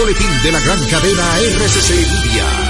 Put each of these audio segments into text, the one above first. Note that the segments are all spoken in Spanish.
boletín de la gran cadena RCC Media.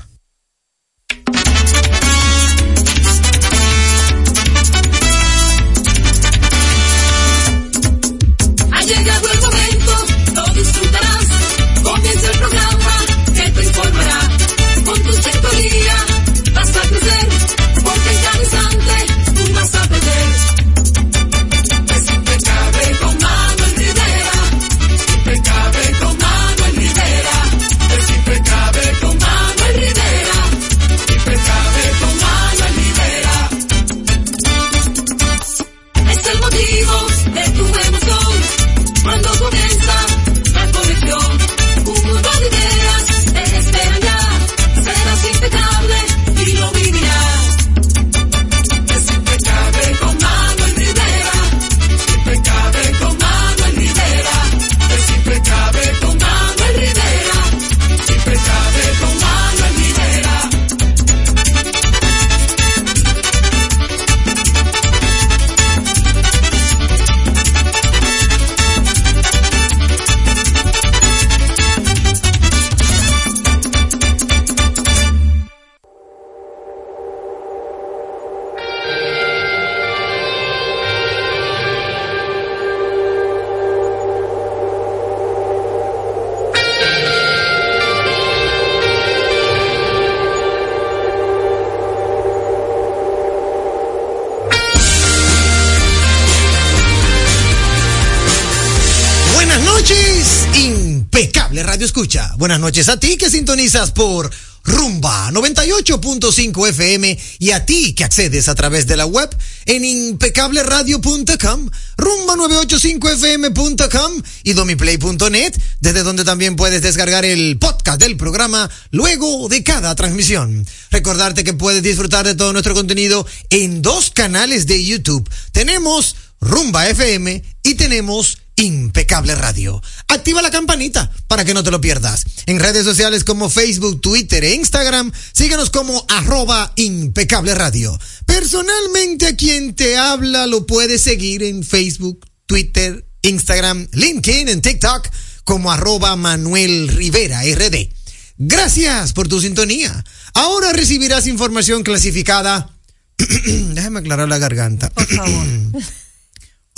Buenas noches a ti que sintonizas por Rumba 98.5 FM y a ti que accedes a través de la web en impecableradio.com, rumba985fm.com y domiplay.net, desde donde también puedes descargar el podcast del programa luego de cada transmisión. Recordarte que puedes disfrutar de todo nuestro contenido en dos canales de YouTube. Tenemos Rumba FM y tenemos Impecable Radio. Activa la campanita para que no te lo pierdas. En redes sociales como Facebook, Twitter e Instagram, síguenos como arroba Impecable Radio. Personalmente a quien te habla lo puedes seguir en Facebook, Twitter, Instagram, LinkedIn, en TikTok como arroba Manuel Rivera RD. Gracias por tu sintonía. Ahora recibirás información clasificada. Déjame aclarar la garganta. Por favor.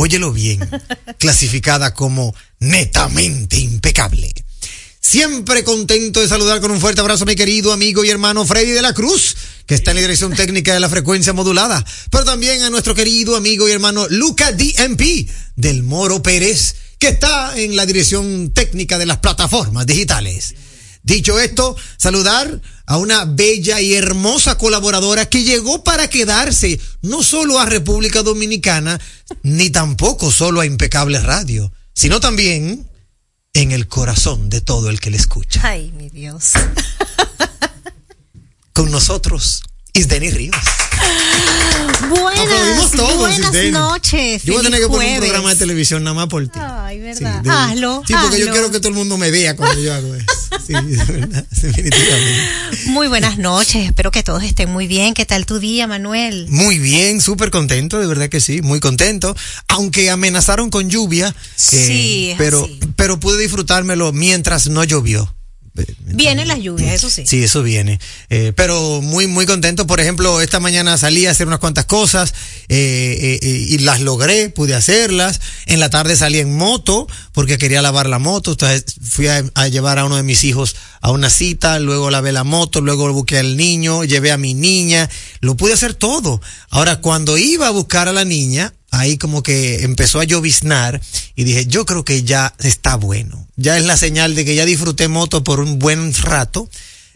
óyelo bien, clasificada como netamente impecable. Siempre contento de saludar con un fuerte abrazo a mi querido amigo y hermano Freddy de la Cruz, que está en la dirección técnica de la frecuencia modulada, pero también a nuestro querido amigo y hermano Luca DMP del Moro Pérez, que está en la dirección técnica de las plataformas digitales. Dicho esto, saludar a una bella y hermosa colaboradora que llegó para quedarse no solo a República Dominicana, ni tampoco solo a Impecable Radio, sino también en el corazón de todo el que le escucha. Ay, mi Dios. Con nosotros, Isdeni Ríos. Buenas, todos, buenas Isdeni. noches. Yo voy a tener que poner un programa de televisión nada más por ti. Ay, verdad. de- hazlo. Sí, porque yo quiero que todo el mundo me vea cuando yo hago eso. Sí, de verdad, definitivamente. Muy buenas noches. Espero que todos estén muy bien. ¿Qué tal tu día, Manuel? Muy bien, súper contento, de verdad que sí, muy contento. Aunque amenazaron con lluvia, eh, Sí, pero, así. pero pude disfrutármelo mientras no llovió. Vienen las lluvias, eso sí. Sí, eso viene. Eh, pero muy, muy contento. Por ejemplo, esta mañana salí a hacer unas cuantas cosas eh, eh, y las logré, pude hacerlas. En la tarde salí en moto porque quería lavar la moto. Entonces fui a, a llevar a uno de mis hijos a una cita, luego lavé la moto, luego busqué al niño, llevé a mi niña. Lo pude hacer todo. Ahora, cuando iba a buscar a la niña, ahí como que empezó a lloviznar y dije, yo creo que ya está bueno. Ya es la señal de que ya disfruté moto por un buen rato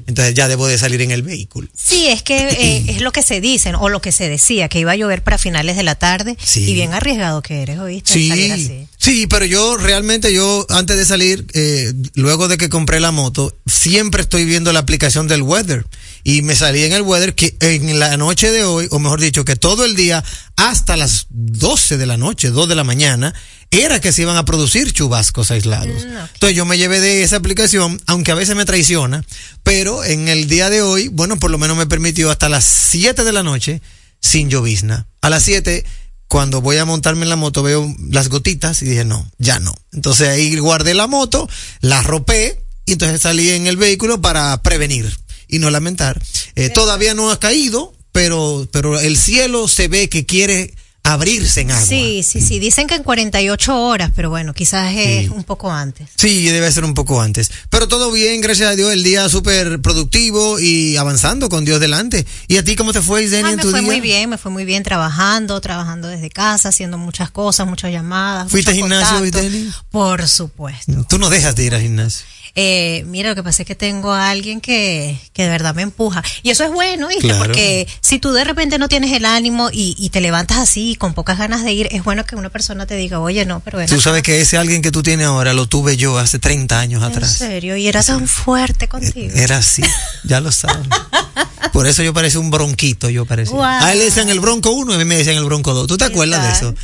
entonces ya debo de salir en el vehículo. Sí, es que eh, es lo que se dicen o lo que se decía, que iba a llover para finales de la tarde y bien arriesgado que eres, ¿oíste? Sí, sí, pero yo realmente yo antes de salir, eh, luego de que compré la moto, siempre estoy viendo la aplicación del weather y me salí en el weather que en la noche de hoy, o mejor dicho, que todo el día hasta las 12 de la noche, 2 de la mañana, era que se iban a producir chubascos aislados. Mm, Entonces yo me llevé de esa aplicación, aunque a veces me traiciona, pero en el día de hoy, bueno, por lo menos me permitió hasta las 7 de la noche sin llovizna. A las 7 cuando voy a montarme en la moto veo las gotitas y dije, no, ya no. Entonces ahí guardé la moto, la ropé y entonces salí en el vehículo para prevenir y no lamentar. Eh, todavía no ha caído, pero, pero el cielo se ve que quiere abrirse en agua. Sí, sí, sí. Dicen que en 48 horas, pero bueno, quizás es un poco antes. Sí, debe ser un poco antes. Pero todo bien, gracias a Dios, el día súper productivo y avanzando con Dios delante. ¿Y a ti cómo te fue, Isdeni, ah, en tu día? Me fue muy bien, me fue muy bien trabajando, trabajando desde casa, haciendo muchas cosas, muchas llamadas. ¿Fuiste al gimnasio, Isdeni? Por supuesto. Tú no dejas de ir al gimnasio. Eh, mira, lo que pasa es que tengo a alguien que, que de verdad me empuja. Y eso es bueno, ¿viste? Porque si tú de repente no tienes el ánimo y, y, te levantas así con pocas ganas de ir, es bueno que una persona te diga, oye, no, pero... Tú sabes que ese alguien que tú tienes ahora lo tuve yo hace 30 años atrás. En serio, y era tan fuerte contigo. Era así, ya lo sabes. Por eso yo parecía un bronquito, yo parecía. A él le decían el bronco 1 y a mí me decían el bronco 2. ¿Tú te acuerdas de eso?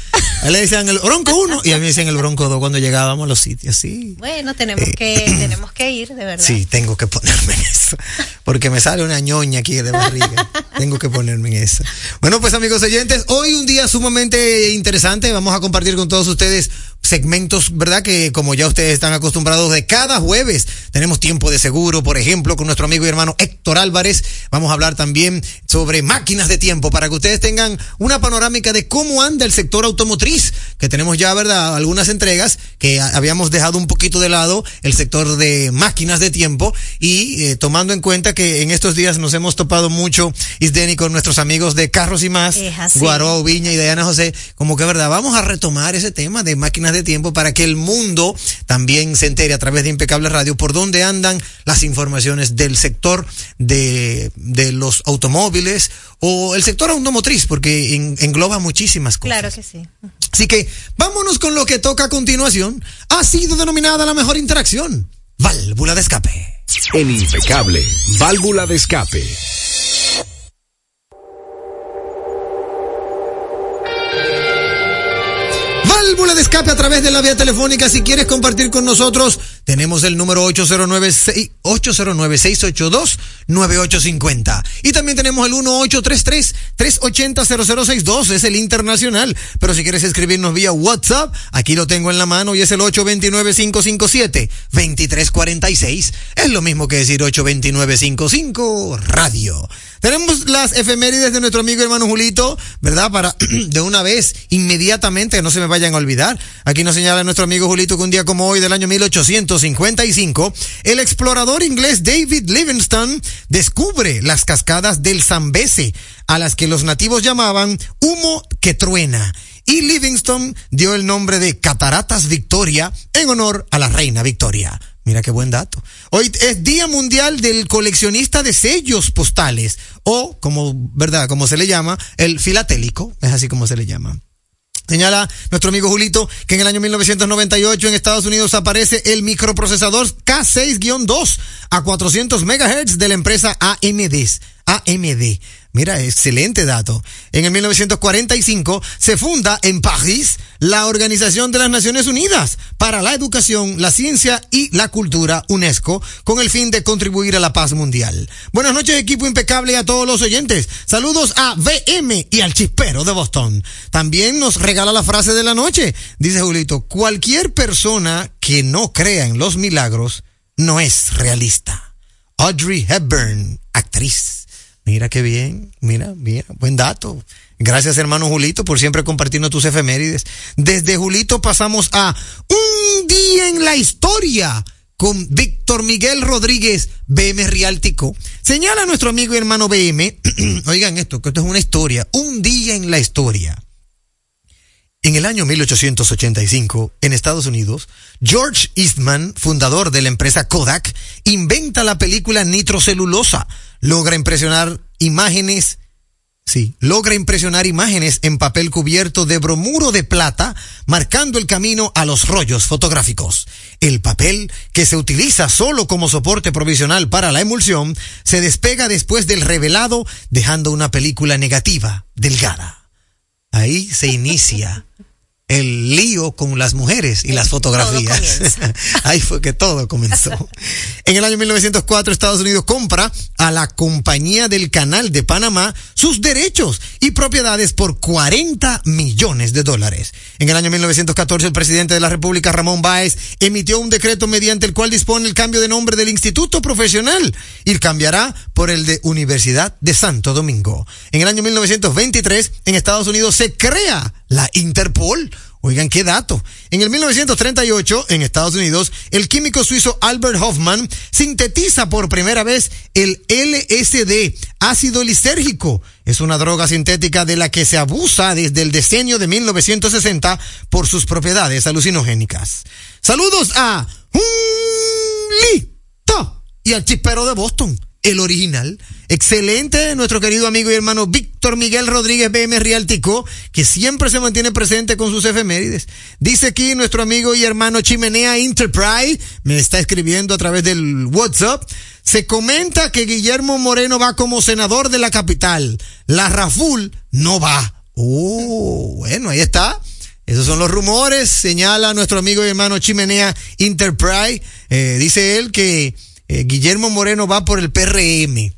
A él le decían el bronco 1 y a mí me decían el bronco 2 cuando llegábamos a los sitios, sí. Bueno, tenemos eh, que tenemos que ir, de verdad. Sí, tengo que ponerme en eso. Porque me sale una ñoña aquí de barriga. tengo que ponerme en eso. Bueno, pues amigos oyentes, hoy un día sumamente interesante. Vamos a compartir con todos ustedes segmentos, ¿verdad? Que como ya ustedes están acostumbrados de cada jueves, tenemos tiempo de seguro, por ejemplo, con nuestro amigo y hermano Héctor Álvarez. Vamos a hablar también sobre máquinas de tiempo para que ustedes tengan una panorámica de cómo anda el sector automotriz, que tenemos ya, ¿verdad? Algunas entregas que habíamos dejado un poquito de lado, el sector de máquinas de tiempo y eh, tomando en cuenta que en estos días nos hemos topado mucho, Isdeni, con nuestros amigos de Carros y Más, Guaró, Viña y Diana José, como que, ¿verdad? Vamos a retomar ese tema de máquinas de tiempo para que el mundo también se entere a través de Impecable Radio por dónde andan las informaciones del sector de, de los automóviles o el sector automotriz, porque engloba muchísimas cosas. Claro que sí. Así que vámonos con lo que toca a continuación. Ha sido denominada la mejor interacción. Válvula de escape. En Impecable, válvula de escape. Válvula de escape a través de la vía telefónica. Si quieres compartir con nosotros, tenemos el número 809-682-9850. Y también tenemos el 1833-380-0062, es el internacional. Pero si quieres escribirnos vía WhatsApp, aquí lo tengo en la mano y es el 829-557-2346. Es lo mismo que decir 829-55 Radio. Tenemos las efemérides de nuestro amigo hermano Julito, ¿verdad? Para de una vez, inmediatamente, que no se me vayan a olvidar. Aquí nos señala nuestro amigo Julito que un día como hoy del año 1855, el explorador inglés David Livingstone descubre las cascadas del Zambeze, a las que los nativos llamaban humo que truena. Y Livingstone dio el nombre de Cataratas Victoria en honor a la reina Victoria. Mira qué buen dato. Hoy es Día Mundial del Coleccionista de Sellos Postales o, como, ¿verdad? Como se le llama, el filatélico. Es así como se le llama. Señala nuestro amigo Julito que en el año 1998 en Estados Unidos aparece el microprocesador K6-2 a 400 MHz de la empresa AMD. AMD. Mira, excelente dato. En el 1945 se funda en París la Organización de las Naciones Unidas para la Educación, la Ciencia y la Cultura, UNESCO, con el fin de contribuir a la paz mundial. Buenas noches, equipo impecable a todos los oyentes. Saludos a VM y al chispero de Boston. También nos regala la frase de la noche. Dice Julito, cualquier persona que no crea en los milagros no es realista. Audrey Hepburn, actriz. Mira qué bien, mira, mira, buen dato. Gracias hermano Julito por siempre compartiendo tus efemérides. Desde Julito pasamos a un día en la historia con Víctor Miguel Rodríguez, BM Riáltico. Señala nuestro amigo y hermano BM, oigan esto, que esto es una historia, un día en la historia. En el año 1885, en Estados Unidos, George Eastman, fundador de la empresa Kodak, inventa la película nitrocelulosa. Logra impresionar imágenes Sí, logra impresionar imágenes en papel cubierto de bromuro de plata, marcando el camino a los rollos fotográficos. El papel, que se utiliza solo como soporte provisional para la emulsión, se despega después del revelado, dejando una película negativa, delgada. Ahí se inicia el lío con las mujeres y las fotografías. Ahí fue que todo comenzó. En el año 1904 Estados Unidos compra a la Compañía del Canal de Panamá sus derechos y propiedades por 40 millones de dólares. En el año 1914 el presidente de la República Ramón Báez emitió un decreto mediante el cual dispone el cambio de nombre del Instituto Profesional y cambiará por el de Universidad de Santo Domingo. En el año 1923 en Estados Unidos se crea la Interpol. Oigan, qué dato. En el 1938, en Estados Unidos, el químico suizo Albert Hoffman sintetiza por primera vez el LSD, ácido lisérgico. Es una droga sintética de la que se abusa desde el diseño de 1960 por sus propiedades alucinogénicas. Saludos a Lito y al chispero de Boston el original. Excelente, nuestro querido amigo y hermano Víctor Miguel Rodríguez BM Rialtico, que siempre se mantiene presente con sus efemérides. Dice aquí nuestro amigo y hermano Chimenea Enterprise, me está escribiendo a través del WhatsApp. Se comenta que Guillermo Moreno va como senador de la capital. La Raful no va. Oh, bueno, ahí está. Esos son los rumores, señala nuestro amigo y hermano Chimenea Enterprise. Eh, dice él que eh, Guillermo Moreno va por el PRM.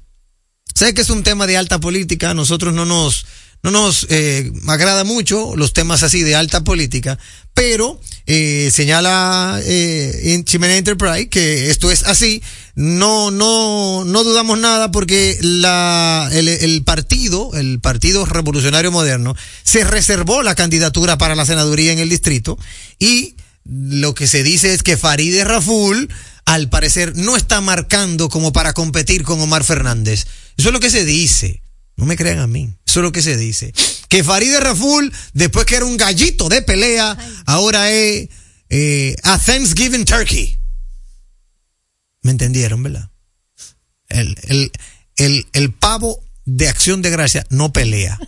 Sé que es un tema de alta política, nosotros no nos, no nos eh, agrada mucho los temas así de alta política, pero eh, señala eh, Chimene Enterprise que esto es así. No, no, no dudamos nada porque la, el, el, partido, el Partido Revolucionario Moderno, se reservó la candidatura para la senaduría en el distrito y lo que se dice es que Farideh Raful al parecer no está marcando como para competir con Omar Fernández. Eso es lo que se dice. No me crean a mí. Eso es lo que se dice. Que Farideh Raful, después que era un gallito de pelea, ahora es eh, a Thanksgiving Turkey. ¿Me entendieron, verdad? El, el, el, el pavo de acción de gracia no pelea.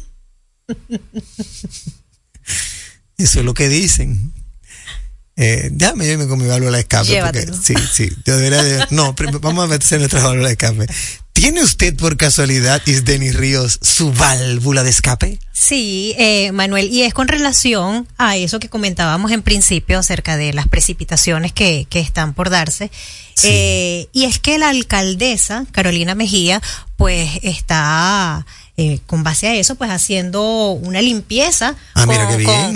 Eso es lo que dicen. Eh, déjame irme con mi válvula de escape. Porque, sí, sí. Yo debería no, vamos a meterse nuestra válvula de escape. ¿Tiene usted por casualidad, Isdeni Ríos, su válvula de escape? Sí, eh, Manuel, y es con relación a eso que comentábamos en principio acerca de las precipitaciones que, que están por darse. Sí. Eh, y es que la alcaldesa, Carolina Mejía, pues está eh, con base a eso, pues haciendo una limpieza ah,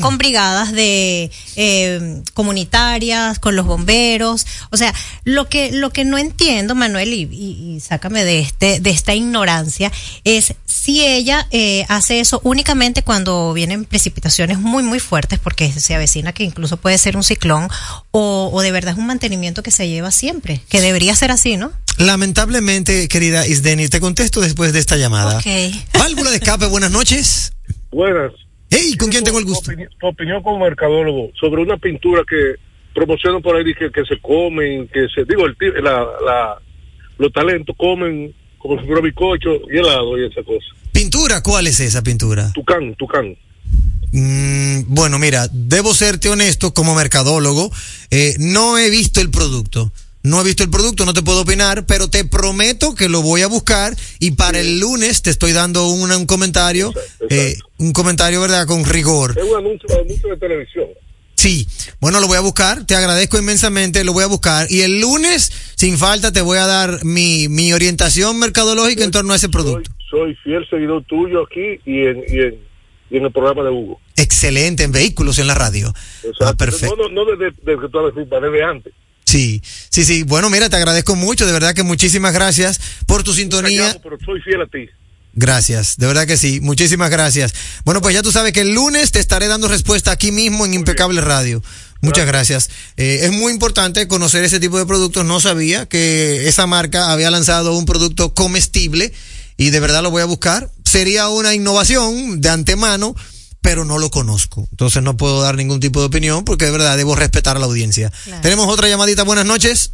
con, brigadas de eh, comunitarias, con los bomberos. O sea, lo que, lo que no entiendo, Manuel, y, y, y sácame de este, de esta ignorancia, es si ella eh, hace eso únicamente cuando vienen precipitaciones muy, muy fuertes, porque se avecina que incluso puede ser un ciclón, o, o de verdad es un mantenimiento que se lleva siempre, que debería ser así, ¿no? Lamentablemente, querida Isdeni, te contesto después de esta llamada. Okay. Válvula de escape, buenas noches. Buenas. Hey, ¿con quién tengo el gusto? Tu opinión, tu opinión como mercadólogo sobre una pintura que promocionan por ahí que, que se comen, que se, digo, el, la, la, los talentos comen como si fuera bizcocho y helado y esa cosa. ¿Pintura? ¿Cuál es esa pintura? Tucán, Tucán. Mm, bueno, mira, debo serte honesto como mercadólogo, eh, no he visto el producto. No he visto el producto, no te puedo opinar, pero te prometo que lo voy a buscar y para el lunes te estoy dando un, un comentario, exacto, eh, exacto. un comentario, ¿verdad? Con rigor. Es un anuncio, un anuncio de televisión. Sí, bueno, lo voy a buscar, te agradezco inmensamente, lo voy a buscar. Y el lunes, sin falta, te voy a dar mi, mi orientación mercadológica soy, en torno a ese producto. Soy, soy, fiel seguidor tuyo aquí y en, y en, y en el programa de Hugo. Excelente, en vehículos en la radio. Exacto. Ah, perfecto. No, no, no desde, desde que tú desde antes. Sí, sí, sí. Bueno, mira, te agradezco mucho, de verdad que muchísimas gracias por tu sintonía. Callado, pero soy fiel a ti. Gracias, de verdad que sí. Muchísimas gracias. Bueno, pues ya tú sabes que el lunes te estaré dando respuesta aquí mismo en Impecable Radio. Muchas gracias. Eh, es muy importante conocer ese tipo de productos. No sabía que esa marca había lanzado un producto comestible y de verdad lo voy a buscar. Sería una innovación de antemano pero no lo conozco. Entonces no puedo dar ningún tipo de opinión porque de verdad debo respetar a la audiencia. Tenemos otra llamadita. Buenas noches.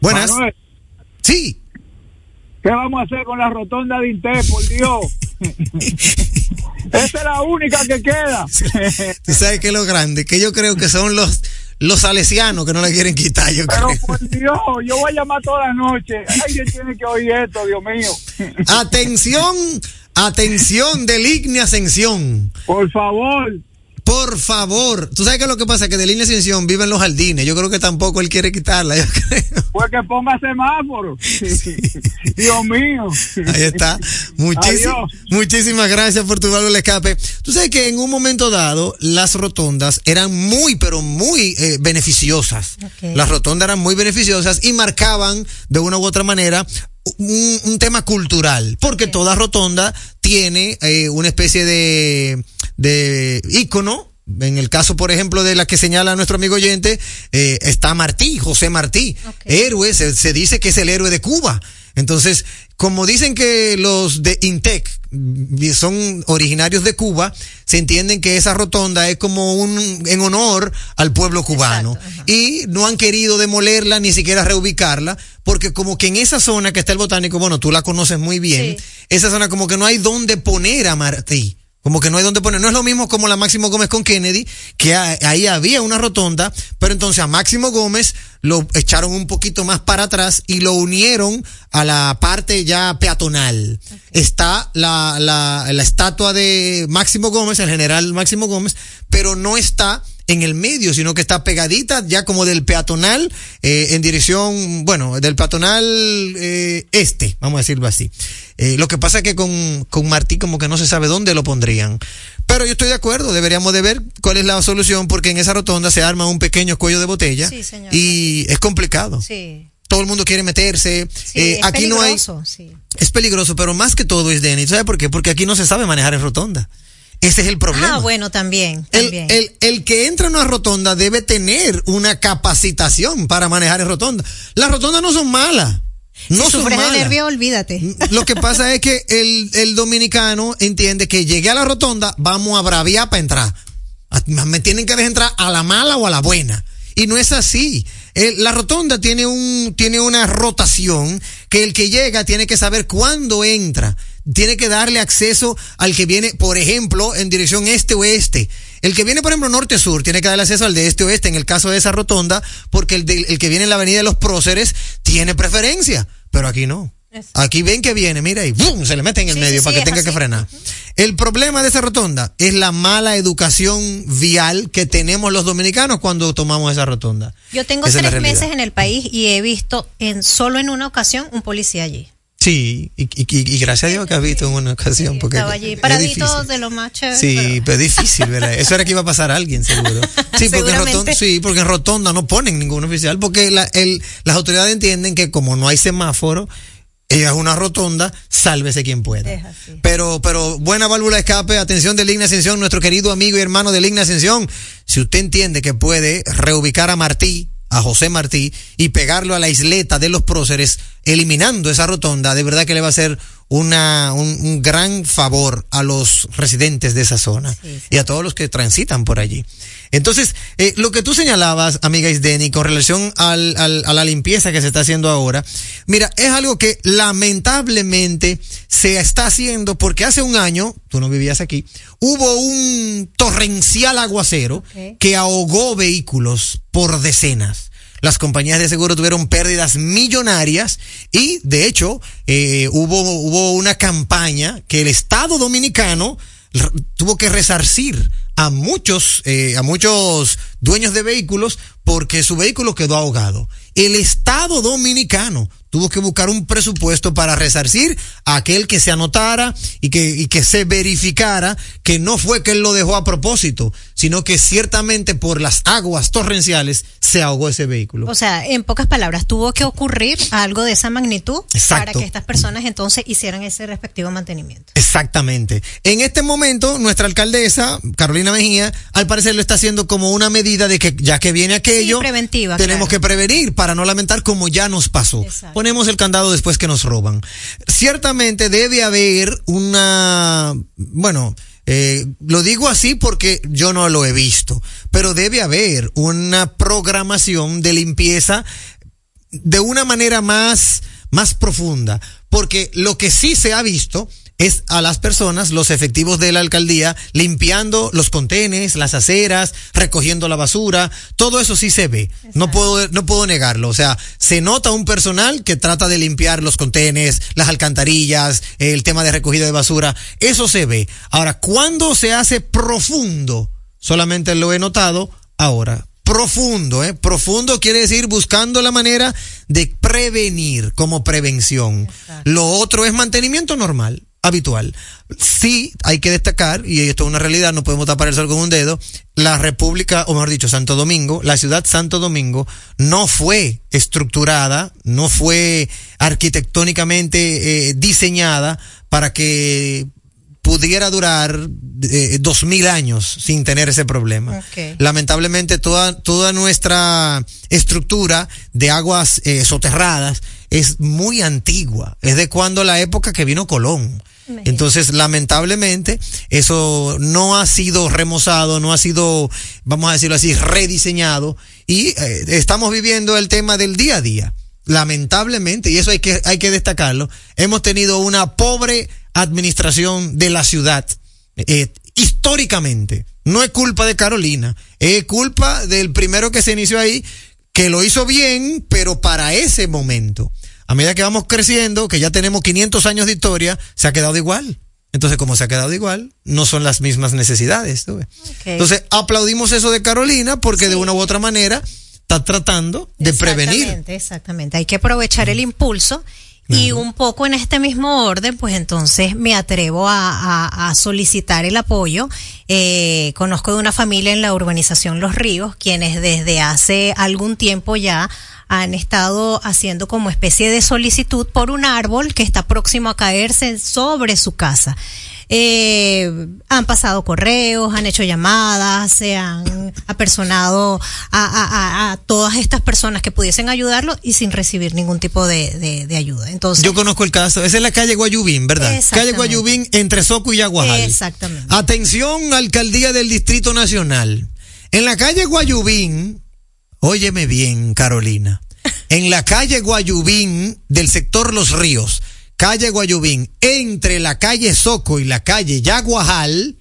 Buenas. Sí. ¿Qué vamos a hacer con la rotonda de Inté, por Dios? Esa es la única que queda. Tú sabes que es lo grande, que yo creo que son los los salesianos que no le quieren quitar, yo Pero por Dios, yo voy a llamar toda la noche. Alguien tiene que oír esto, Dios mío. Atención, atención del Igne Ascensión. Por favor. Por favor, tú sabes que lo que pasa es que de línea ascensión vive en los jardines. Yo creo que tampoco él quiere quitarla. Pues que ponga semáforo. Dios mío. Ahí está. muchísimas gracias por tu válvula escape. Tú sabes que en un momento dado las rotondas eran muy, pero muy eh, beneficiosas. Las rotondas eran muy beneficiosas y marcaban de una u otra manera un, tema cultural, porque toda rotonda tiene eh, una especie de de ícono. En el caso, por ejemplo, de la que señala nuestro amigo oyente, eh, está Martí, José Martí, héroe, se, dice que es el héroe de Cuba. Entonces, como dicen que los de Intec son originarios de Cuba, se entienden que esa rotonda es como un en honor al pueblo cubano. Y no han querido demolerla ni siquiera reubicarla porque como que en esa zona que está el botánico, bueno, tú la conoces muy bien, esa zona como que no hay dónde poner a Martí. Como que no hay donde poner. No es lo mismo como la Máximo Gómez con Kennedy, que ahí había una rotonda, pero entonces a Máximo Gómez lo echaron un poquito más para atrás y lo unieron a la parte ya peatonal. Está la, la, la estatua de Máximo Gómez, el general Máximo Gómez, pero no está en el medio, sino que está pegadita ya como del peatonal eh, en dirección, bueno, del peatonal eh, este, vamos a decirlo así. Eh, lo que pasa es que con, con Martí como que no se sabe dónde lo pondrían. Pero yo estoy de acuerdo, deberíamos de ver cuál es la solución porque en esa rotonda se arma un pequeño cuello de botella y es complicado. Sí todo el mundo quiere meterse. Eh, aquí no hay. Es peligroso, pero más que todo es Denny. ¿Sabe por qué? Porque aquí no se sabe manejar en rotonda. Ese es el problema. Ah, bueno, también. El, el, que entra en una rotonda debe tener una capacitación para manejar en rotonda. Las rotondas no son malas. No si son malas. de nervio, olvídate. Lo que pasa es que el, el dominicano entiende que llegué a la rotonda, vamos a braviar para entrar. Me tienen que dejar entrar a la mala o a la buena. Y no es así. la rotonda tiene un, tiene una rotación que el que llega tiene que saber cuándo entra tiene que darle acceso al que viene, por ejemplo, en dirección este-oeste. El que viene, por ejemplo, norte-sur, tiene que darle acceso al de este-oeste, en el caso de esa rotonda, porque el, el que viene en la avenida de los próceres tiene preferencia, pero aquí no. Aquí ven que viene, mira y ¡bum! se le mete en el medio para que tenga que frenar. El problema de esa rotonda es la mala educación vial que tenemos los dominicanos cuando tomamos esa rotonda. Yo tengo tres meses en el país y he visto en solo en una ocasión un policía allí. Sí, y, y, gracias a Dios que has visto en una ocasión. porque estaba allí, paradito de lo más chévere. Sí, pero... es difícil, ¿verdad? Eso era que iba a pasar a alguien, seguro. Sí, porque, en rotonda, sí, porque en Rotonda no ponen ningún oficial, porque la, el, las autoridades entienden que como no hay semáforo, ella es una rotonda, sálvese quien pueda. Pero, pero buena válvula de escape, atención de Ligna Ascensión, nuestro querido amigo y hermano de Ligna Ascensión. Si usted entiende que puede reubicar a Martí, a José Martí, y pegarlo a la isleta de los próceres, eliminando esa rotonda, de verdad que le va a hacer una, un, gran favor a los residentes de esa zona y a todos los que transitan por allí. Entonces, eh, lo que tú señalabas, amiga Isdeni, con relación al, al, a la limpieza que se está haciendo ahora, mira, es algo que lamentablemente se está haciendo porque hace un año, tú no vivías aquí, hubo un torrencial aguacero que ahogó vehículos por decenas las compañías de seguro tuvieron pérdidas millonarias y de hecho eh, hubo, hubo una campaña que el Estado dominicano tuvo que resarcir a muchos, eh, a muchos dueños de vehículos porque su vehículo quedó ahogado. El Estado dominicano tuvo que buscar un presupuesto para resarcir a aquel que se anotara y que, y que se verificara que no fue que él lo dejó a propósito, sino que ciertamente por las aguas torrenciales se ahogó ese vehículo. O sea, en pocas palabras, tuvo que ocurrir algo de esa magnitud para que estas personas entonces hicieran ese respectivo mantenimiento. Exactamente. En este momento, nuestra alcaldesa, Carolina Mejía, al parecer lo está haciendo como una medida de que ya que viene aquello, preventiva, tenemos que prevenir para no lamentar como ya nos pasó. Ponemos el candado después que nos roban. Ciertamente debe haber una, bueno, Eh, lo digo así porque yo no lo he visto, pero debe haber una programación de limpieza de una manera más, más profunda, porque lo que sí se ha visto es a las personas, los efectivos de la alcaldía, limpiando los contenes, las aceras, recogiendo la basura, todo eso sí se ve. No puedo, no puedo negarlo. O sea, se nota un personal que trata de limpiar los contenes, las alcantarillas, el tema de recogida de basura, eso se ve. Ahora, cuando se hace profundo, solamente lo he notado ahora. Profundo, ¿eh? Profundo quiere decir buscando la manera de prevenir como prevención. Lo otro es mantenimiento normal habitual. Sí, hay que destacar, y esto es una realidad, no podemos tapar el sol con un dedo, la República, o mejor dicho, Santo Domingo, la ciudad Santo Domingo, no fue estructurada, no fue arquitectónicamente eh, diseñada para que pudiera durar eh, dos mil años sin tener ese problema. Lamentablemente toda, toda nuestra estructura de aguas eh, soterradas es muy antigua, es de cuando la época que vino Colón. Entonces, lamentablemente, eso no ha sido remozado, no ha sido, vamos a decirlo así, rediseñado y eh, estamos viviendo el tema del día a día. Lamentablemente, y eso hay que, hay que destacarlo, hemos tenido una pobre administración de la ciudad, eh, históricamente. No es culpa de Carolina, es culpa del primero que se inició ahí, que lo hizo bien, pero para ese momento a medida que vamos creciendo, que ya tenemos 500 años de historia, se ha quedado igual. Entonces, como se ha quedado igual, no son las mismas necesidades. Entonces, aplaudimos eso de Carolina porque de una u otra manera está tratando de prevenir. Exactamente, exactamente. Hay que aprovechar el impulso y un poco en este mismo orden, pues entonces me atrevo a, solicitar el apoyo. Eh, conozco de una familia en la urbanización Los Ríos, quienes desde hace algún tiempo ya han estado haciendo como especie de solicitud por un árbol que está próximo a caerse sobre su casa. Eh, han pasado correos, han hecho llamadas, se han apersonado a, a, todas estas personas que pudiesen ayudarlo y sin recibir ningún tipo de, de, ayuda. Entonces, yo conozco el caso, esa es la calle Guayubín, ¿verdad? Calle Guayubín entre Soco y Yaguajal. Exactamente. Atención, alcaldía del Distrito Nacional. En la calle Guayubín, óyeme bien, Carolina. En la calle Guayubín del sector Los Ríos, calle Guayubín, entre la calle Soco y la calle Yaguajal,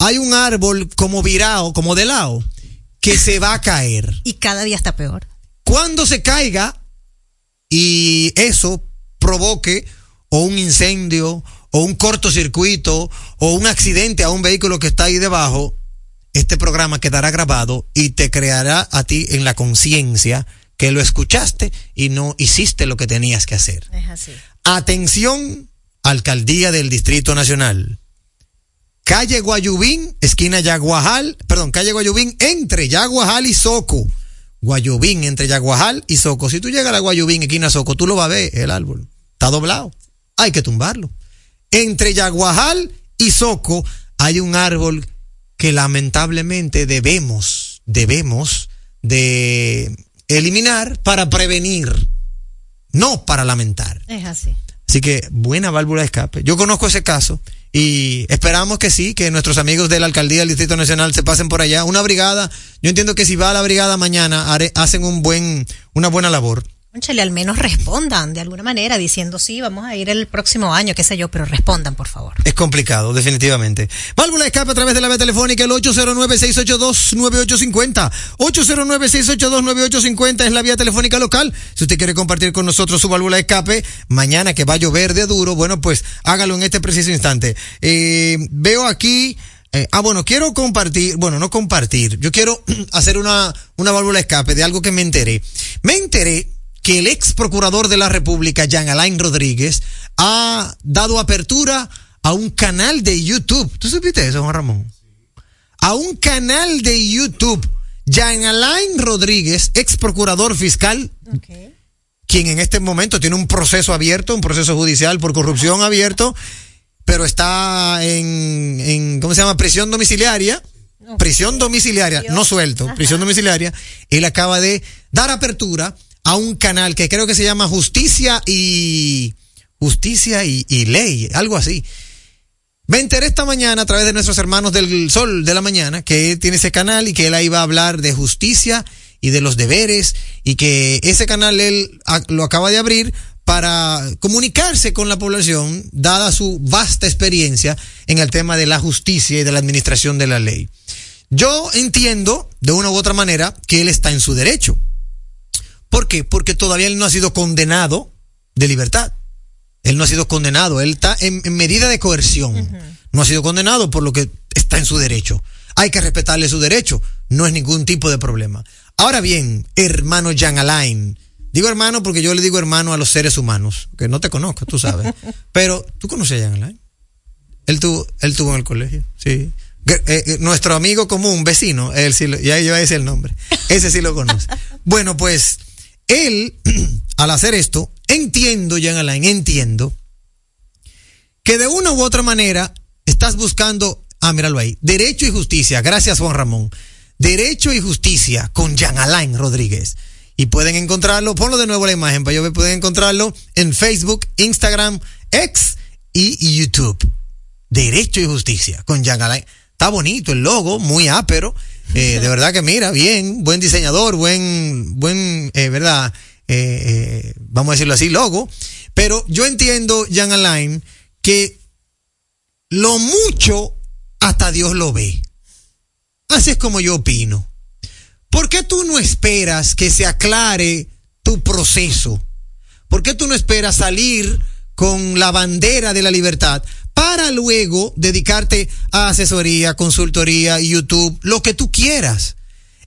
hay un árbol como virado, como de lado, que se va a caer. Y cada día está peor. Cuando se caiga y eso provoque o un incendio o un cortocircuito o un accidente a un vehículo que está ahí debajo, este programa quedará grabado y te creará a ti en la conciencia que lo escuchaste y no hiciste lo que tenías que hacer. Es así. Atención, alcaldía del Distrito Nacional. Calle Guayubín, esquina Yaguajal, perdón, calle Guayubín entre Yaguajal y Soco. Guayubín entre Yaguajal y Soco. Si tú llegas a la Guayubín, esquina Soco, tú lo vas a ver, el árbol. Está doblado. Hay que tumbarlo. Entre Yaguajal y Soco hay un árbol que lamentablemente debemos, debemos de eliminar para prevenir, no para lamentar. Es así. Así que buena válvula de escape. Yo conozco ese caso y esperamos que sí, que nuestros amigos de la alcaldía del Distrito Nacional se pasen por allá. Una brigada, yo entiendo que si va a la brigada mañana hacen un buen, una buena labor. Conchale, al menos respondan de alguna manera diciendo sí, vamos a ir el próximo año, qué sé yo, pero respondan, por favor. Es complicado, definitivamente. Válvula escape a través de la vía telefónica, el 809-682-9850. 809-682-9850 es la vía telefónica local. Si usted quiere compartir con nosotros su válvula escape, mañana que va a llover de duro, bueno, pues hágalo en este preciso instante. Eh, veo aquí... Eh, ah, bueno, quiero compartir, bueno, no compartir, yo quiero hacer una, una válvula escape de algo que me enteré. Me enteré que el ex procurador de la República, Jean Alain Rodríguez, ha dado apertura a un canal de YouTube. ¿Tú supiste eso, Juan Ramón? A un canal de YouTube. Jean Alain Rodríguez, ex procurador fiscal, quien en este momento tiene un proceso abierto, un proceso judicial por corrupción abierto, pero está en, en ¿cómo se llama? Prisión domiciliaria. Prisión domiciliaria, no suelto, prisión domiciliaria. Él acaba de dar apertura a un canal que creo que se llama Justicia y Justicia y, Ley, algo así. Me enteré esta mañana a través de nuestros hermanos del Sol de la Mañana que él tiene ese canal y que él ahí va a hablar de justicia y de los deberes y que ese canal él lo acaba de abrir para comunicarse con la población, dada su vasta experiencia en el tema de la justicia y de la administración de la ley. Yo entiendo, de una u otra manera, que él está en su derecho. ¿Por qué? Porque todavía él no ha sido condenado de libertad. Él no ha sido condenado, él está en, medida de coerción. No ha sido condenado por lo que está en su derecho. Hay que respetarle su derecho, no es ningún tipo de problema. Ahora bien, hermano Jan Alain, digo hermano porque yo le digo hermano a los seres humanos, que no te conozco, tú sabes. Pero, ¿tú conoces a Jan Alain? Él tuvo, él tuvo en el colegio, sí. Eh, eh, nuestro amigo común, vecino, él sí, ya yo a decir el nombre, ese sí lo conoce. Bueno, pues él, al hacer esto, entiendo, Jean Alain, entiendo que de una u otra manera estás buscando, ah, míralo ahí, derecho y justicia. Gracias, Juan Ramón. Derecho y justicia con Jean Alain Rodríguez. Y pueden encontrarlo, ponlo de nuevo la imagen para yo pueden encontrarlo en Facebook, Instagram, X y YouTube. Derecho y justicia con Jean Alain. Está bonito el logo, muy ápero. Eh, de verdad que mira, bien, buen diseñador, buen, buen, eh, verdad, eh, eh, vamos a decirlo así, logo. Pero yo entiendo, Jan Alain, que lo mucho hasta Dios lo ve. Así es como yo opino. ¿Por qué tú no esperas que se aclare tu proceso? ¿Por qué tú no esperas salir con la bandera de la libertad para luego dedicarte a asesoría, consultoría, YouTube, lo que tú quieras?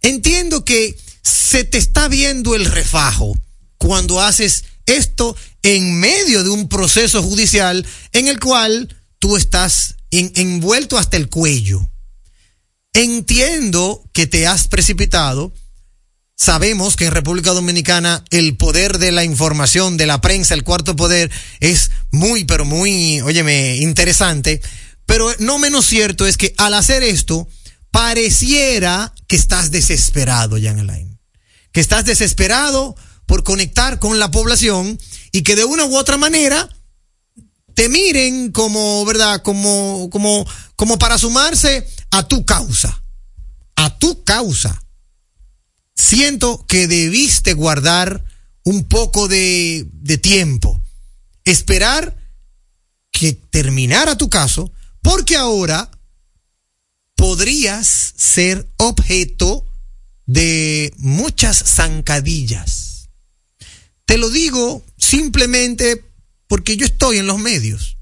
Entiendo que se te está viendo el refajo cuando haces esto en medio de un proceso judicial en el cual tú estás envuelto hasta el cuello. Entiendo que te has precipitado. Sabemos que en República Dominicana el poder de la información, de la prensa, el cuarto poder, es muy, pero muy, óyeme, interesante. Pero no menos cierto es que al hacer esto, pareciera que estás desesperado, Jan Alain. Que estás desesperado por conectar con la población y que de una u otra manera te miren como, ¿verdad? Como, como, como para sumarse a tu causa. A tu causa. Siento que debiste guardar un poco de, tiempo. Esperar que terminara tu caso, porque ahora podrías ser objeto de muchas zancadillas te lo digo simplemente porque yo estoy en los medios.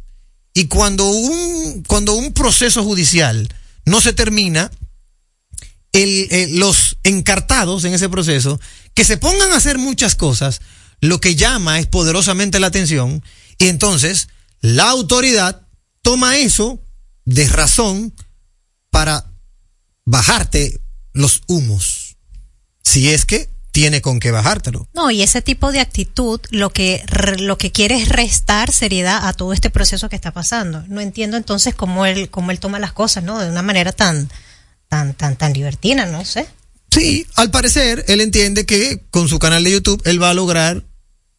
Y cuando un, cuando un proceso judicial no se termina, el, los encartados en ese proceso, que se pongan a hacer muchas cosas, lo que llama es poderosamente la atención, y entonces la autoridad toma eso de razón para bajarte los humos. Si es que tiene con qué bajártelo. No, y ese tipo de actitud lo que lo que quiere es restar seriedad a todo este proceso que está pasando. No entiendo entonces cómo él cómo él toma las cosas, ¿no? De una manera tan tan tan tan libertina, no sé. Sí, al parecer él entiende que con su canal de YouTube él va a lograr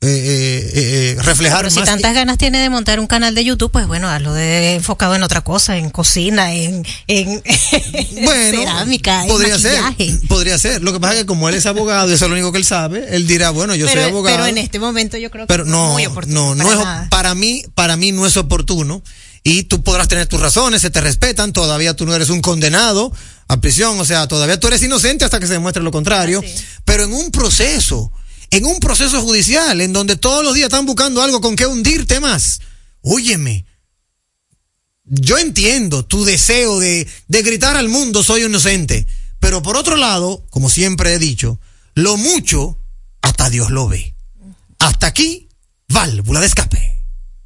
eh, eh, eh, reflejar Pero si tantas ganas tiene de montar un canal de YouTube, pues bueno, hazlo de enfocado en otra cosa, en cocina, en, en cerámica, podría en ser, podría ser. Lo que pasa es que como él es abogado y eso es lo único que él sabe, él dirá, bueno, yo soy abogado. Pero en este momento yo creo que pero no, es muy oportuno. No, para, no es, para mí, para mí no es oportuno y tú podrás tener tus razones, se te respetan, todavía tú no eres un condenado a prisión, o sea, todavía tú eres inocente hasta que se demuestre lo contrario, ah, pero en un proceso en un proceso judicial en donde todos los días están buscando algo con que hundirte más. Óyeme, yo entiendo tu deseo de, de gritar al mundo soy inocente, pero por otro lado, como siempre he dicho, lo mucho hasta Dios lo ve. Hasta aquí, válvula de escape.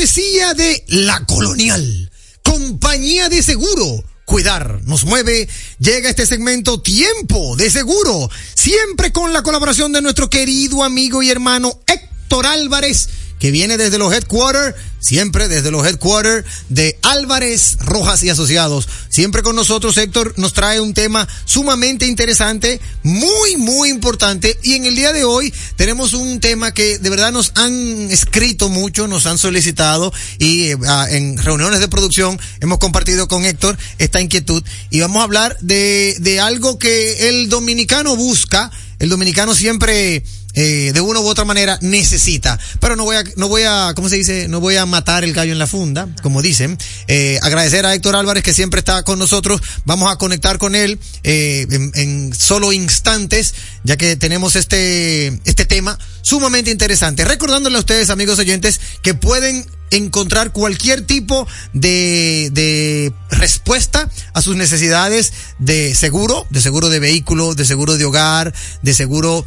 cortesía de La Colonial, compañía de seguro. Cuidar nos mueve. Llega este segmento Tiempo de Seguro, siempre con la colaboración de nuestro querido amigo y hermano Héctor Álvarez que viene desde los headquarters, siempre desde los headquarters de Álvarez, Rojas y Asociados. Siempre con nosotros, Héctor nos trae un tema sumamente interesante, muy, muy importante. Y en el día de hoy tenemos un tema que de verdad nos han escrito mucho, nos han solicitado y eh, en reuniones de producción hemos compartido con Héctor esta inquietud y vamos a hablar de, de algo que el dominicano busca. El dominicano siempre eh, de una u otra manera necesita. Pero no voy a, no voy a, ¿cómo se dice? No voy a matar el gallo en la funda, como dicen. Eh, agradecer a Héctor Álvarez que siempre está con nosotros. Vamos a conectar con él eh, en, en, solo instantes, ya que tenemos este, este tema sumamente interesante. Recordándole a ustedes, amigos oyentes, que pueden encontrar cualquier tipo de, de respuesta a sus necesidades de seguro, de seguro de vehículo, de seguro de hogar, de seguro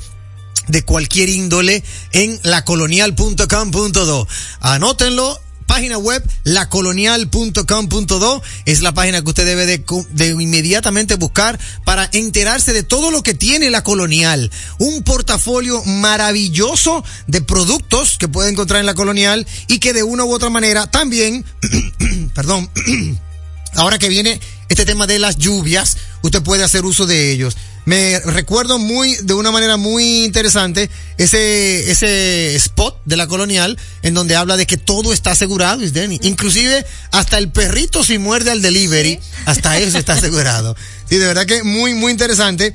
de cualquier índole en lacolonial.com.do. Anótenlo página web lacolonial.com.do es la página que usted debe de, de, inmediatamente buscar para enterarse de todo lo que tiene la colonial. Un portafolio maravilloso de productos que puede encontrar en la colonial y que de una u otra manera también, perdón, ahora que viene este tema de las lluvias, usted puede hacer uso de ellos. Me recuerdo muy, de una manera muy interesante, ese, ese spot de la colonial, en donde habla de que todo está asegurado, Denny. Inclusive, hasta el perrito si muerde al delivery, hasta eso está asegurado. Sí, de verdad que muy, muy interesante.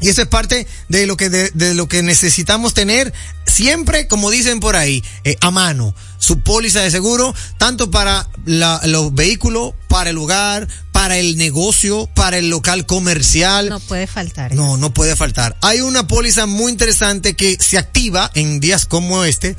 Y eso es parte de lo que, de, de lo que necesitamos tener siempre, como dicen por ahí, eh, a mano. Su póliza de seguro, tanto para la, los vehículos, para el hogar, para el negocio, para el local comercial. No puede faltar. No, no puede faltar. Hay una póliza muy interesante que se activa en días como este,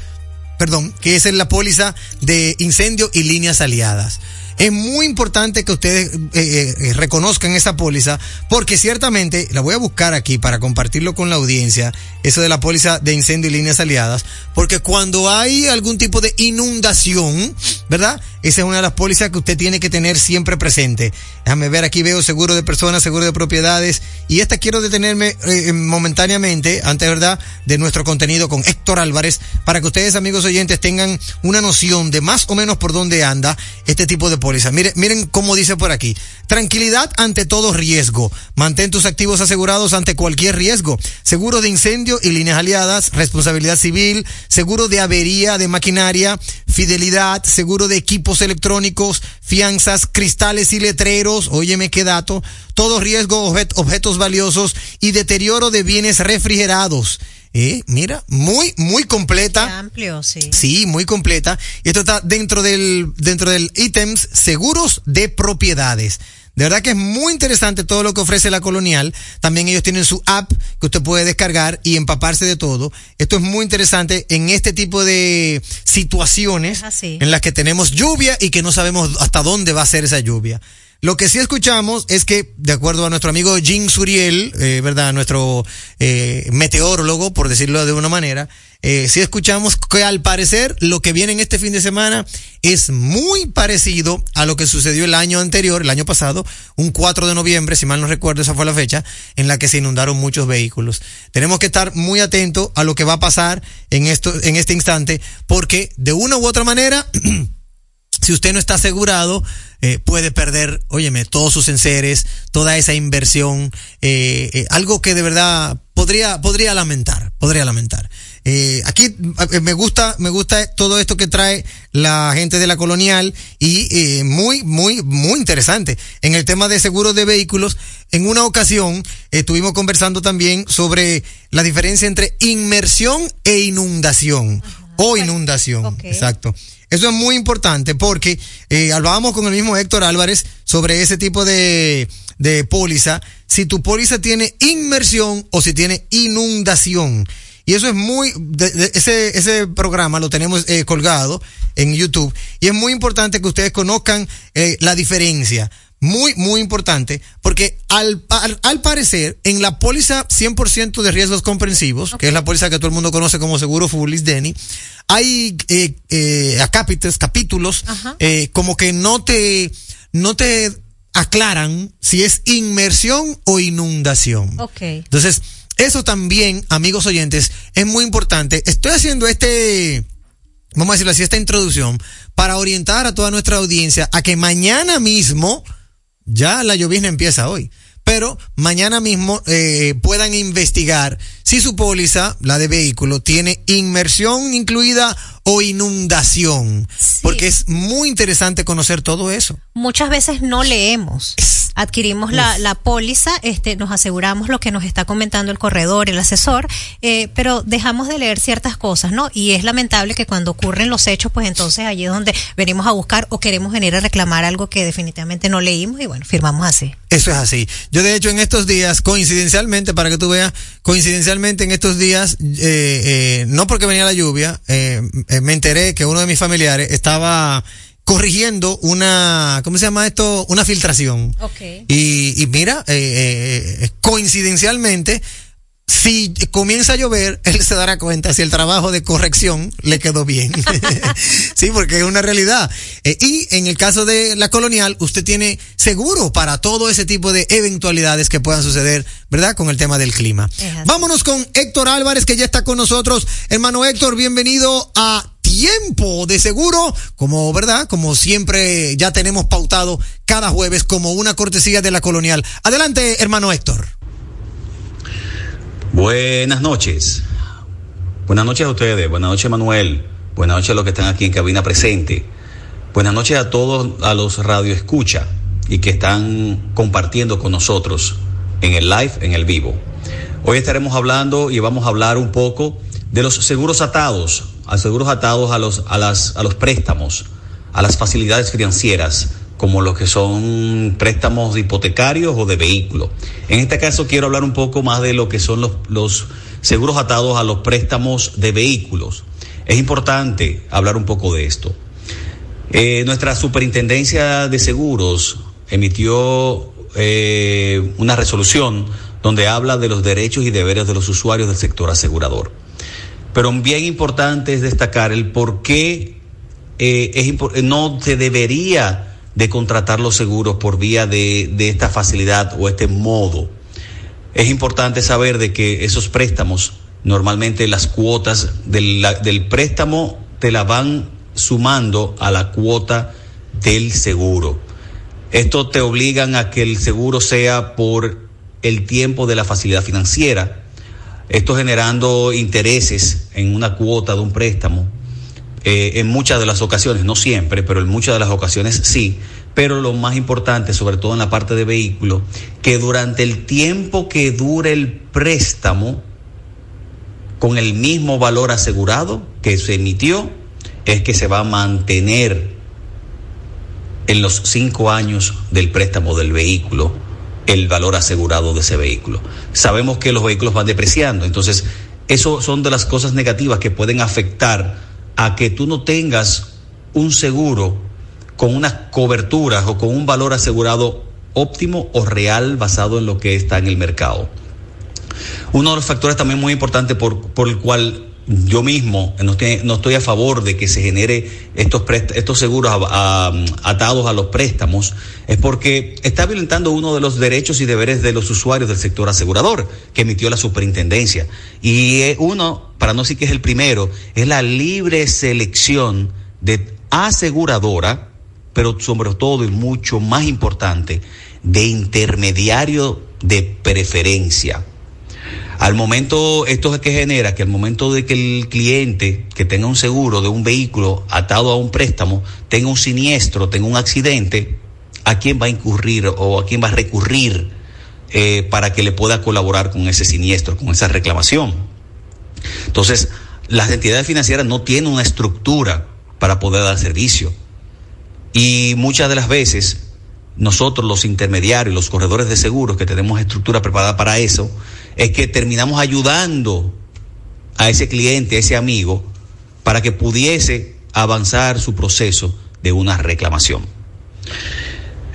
perdón, que es la póliza de incendio y líneas aliadas. Es muy importante que ustedes eh, eh, reconozcan esa póliza porque ciertamente, la voy a buscar aquí para compartirlo con la audiencia, eso de la póliza de incendio y líneas aliadas, porque cuando hay algún tipo de inundación, ¿verdad? Esa es una de las pólizas que usted tiene que tener siempre presente. Déjame ver, aquí veo seguro de personas, seguro de propiedades. Y esta quiero detenerme eh, momentáneamente, antes, ¿verdad?, de nuestro contenido con Héctor Álvarez, para que ustedes, amigos oyentes, tengan una noción de más o menos por dónde anda este tipo de póliza. Miren, miren cómo dice por aquí. Tranquilidad ante todo riesgo. Mantén tus activos asegurados ante cualquier riesgo. Seguro de incendio y líneas aliadas, responsabilidad civil, seguro de avería de maquinaria, fidelidad, seguro de equipos electrónicos, fianzas, cristales y letreros, óyeme qué dato, todo riesgo, objet, objetos valiosos y deterioro de bienes refrigerados. Eh, mira, muy, muy completa. Qué amplio, sí. Sí, muy completa. Y esto está dentro del, dentro del ítems seguros de propiedades. De verdad que es muy interesante todo lo que ofrece la colonial. También ellos tienen su app que usted puede descargar y empaparse de todo. Esto es muy interesante en este tipo de situaciones en las que tenemos lluvia y que no sabemos hasta dónde va a ser esa lluvia. Lo que sí escuchamos es que, de acuerdo a nuestro amigo Jim Suriel, eh, ¿verdad? Nuestro eh, meteorólogo, por decirlo de una manera, eh, escuchamos que al parecer lo que viene en este fin de semana es muy parecido a lo que sucedió el año anterior, el año pasado, un 4 de noviembre, si mal no recuerdo, esa fue la fecha, en la que se inundaron muchos vehículos. Tenemos que estar muy atentos a lo que va a pasar en esto, en este instante, porque de una u otra manera, si usted no está asegurado, eh, puede perder, óyeme, todos sus enseres, toda esa inversión, eh, eh, algo que de verdad podría, podría lamentar, podría lamentar. Eh, aquí eh, me gusta, me gusta todo esto que trae la gente de la colonial y eh, muy, muy, muy interesante. En el tema de seguros de vehículos, en una ocasión estuvimos conversando también sobre la diferencia entre inmersión e inundación. O inundación, Okay. exacto. Eso es muy importante porque eh, hablábamos con el mismo Héctor Álvarez sobre ese tipo de, de póliza, si tu póliza tiene inmersión o si tiene inundación. Y eso es muy, de- de- ese, ese programa lo tenemos eh, colgado en YouTube y es muy importante que ustedes conozcan eh, la diferencia. Muy, muy importante, porque al, al, al parecer, en la póliza 100% de riesgos comprensivos, que es la póliza que todo el mundo conoce como seguro Fullis Denny, hay eh, eh, acápites, capítulos, eh, como que no te, no te aclaran si es inmersión o inundación. Ok. Entonces, eso también, amigos oyentes, es muy importante. Estoy haciendo este, vamos a decirlo así, esta introducción para orientar a toda nuestra audiencia a que mañana mismo, ya la llovizna empieza hoy, pero mañana mismo eh, puedan investigar si su póliza, la de vehículo, tiene inmersión incluida o inundación, porque es muy interesante conocer todo eso. Muchas veces no leemos. Adquirimos la, la póliza, este, nos aseguramos lo que nos está comentando el corredor, el asesor, eh, pero dejamos de leer ciertas cosas, ¿no? Y es lamentable que cuando ocurren los hechos, pues entonces allí es donde venimos a buscar o queremos venir a reclamar algo que definitivamente no leímos y bueno, firmamos así. Eso es así. Yo de hecho en estos días, coincidencialmente, para que tú veas, coincidencialmente en estos días, eh, eh, no porque venía la lluvia, eh, eh, me enteré que uno de mis familiares estaba corrigiendo una, ¿cómo se llama esto? Una filtración. Ok. Y, y mira, eh, eh, coincidencialmente, si comienza a llover, él se dará cuenta si el trabajo de corrección le quedó bien. sí, porque es una realidad. Eh, y en el caso de la colonial, usted tiene seguro para todo ese tipo de eventualidades que puedan suceder, ¿verdad? Con el tema del clima. Vámonos con Héctor Álvarez, que ya está con nosotros. Hermano Héctor, bienvenido a tiempo de seguro, como verdad, como siempre ya tenemos pautado cada jueves como una cortesía de la colonial. Adelante, hermano Héctor. Buenas noches. Buenas noches a ustedes. Buenas noches, Manuel. Buenas noches a los que están aquí en cabina presente. Buenas noches a todos a los radio escucha y que están compartiendo con nosotros en el live, en el vivo. Hoy estaremos hablando y vamos a hablar un poco de los seguros atados, a seguros atados a los, a las, a los préstamos, a las facilidades financieras, como los que son préstamos hipotecarios o de vehículo. En este caso quiero hablar un poco más de lo que son los, los seguros atados a los préstamos de vehículos. Es importante hablar un poco de esto. Eh, nuestra superintendencia de seguros emitió eh, una resolución donde habla de los derechos y deberes de los usuarios del sector asegurador. Pero bien importante es destacar el por qué eh, es no se debería de contratar los seguros por vía de, de esta facilidad o este modo. Es importante saber de que esos préstamos, normalmente las cuotas del, del préstamo te la van sumando a la cuota del seguro. Esto te obligan a que el seguro sea por el tiempo de la facilidad financiera, esto generando intereses en una cuota de un préstamo eh, en muchas de las ocasiones, no siempre, pero en muchas de las ocasiones sí. Pero lo más importante, sobre todo en la parte de vehículo, que durante el tiempo que dure el préstamo, con el mismo valor asegurado que se emitió, es que se va a mantener en los cinco años del préstamo del vehículo el valor asegurado de ese vehículo. Sabemos que los vehículos van depreciando, entonces eso son de las cosas negativas que pueden afectar a que tú no tengas un seguro con unas coberturas o con un valor asegurado óptimo o real basado en lo que está en el mercado. Uno de los factores también muy importantes por, por el cual yo mismo no estoy, no estoy, a favor de que se genere estos, estos seguros atados a los préstamos, es porque está violentando uno de los derechos y deberes de los usuarios del sector asegurador que emitió la superintendencia. Y uno, para no decir que es el primero, es la libre selección de aseguradora, pero sobre todo y mucho más importante, de intermediario de preferencia al momento, esto es que genera que al momento de que el cliente que tenga un seguro de un vehículo atado a un préstamo, tenga un siniestro, tenga un accidente, ¿a quién va a incurrir o a quién va a recurrir eh, para que le pueda colaborar con ese siniestro, con esa reclamación? Entonces, las entidades financieras no tienen una estructura para poder dar servicio. Y muchas de las veces, nosotros los intermediarios, los corredores de seguros que tenemos estructura preparada para eso, es que terminamos ayudando a ese cliente, a ese amigo, para que pudiese avanzar su proceso de una reclamación.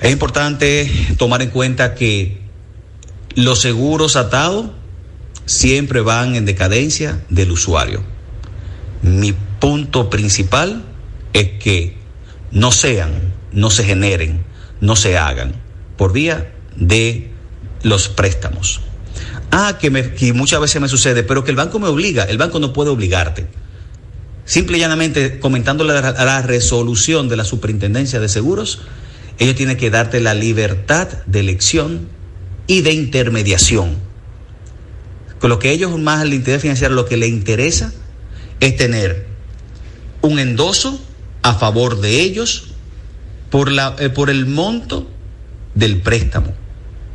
Es importante tomar en cuenta que los seguros atados siempre van en decadencia del usuario. Mi punto principal es que no sean, no se generen, no se hagan por vía de los préstamos. Ah, que, me, que muchas veces me sucede, pero que el banco me obliga. El banco no puede obligarte. Simple y llanamente, comentando la, la resolución de la superintendencia de seguros, ellos tienen que darte la libertad de elección y de intermediación. Con lo que ellos más al interés financiero lo que les interesa es tener un endoso a favor de ellos por, la, eh, por el monto del préstamo.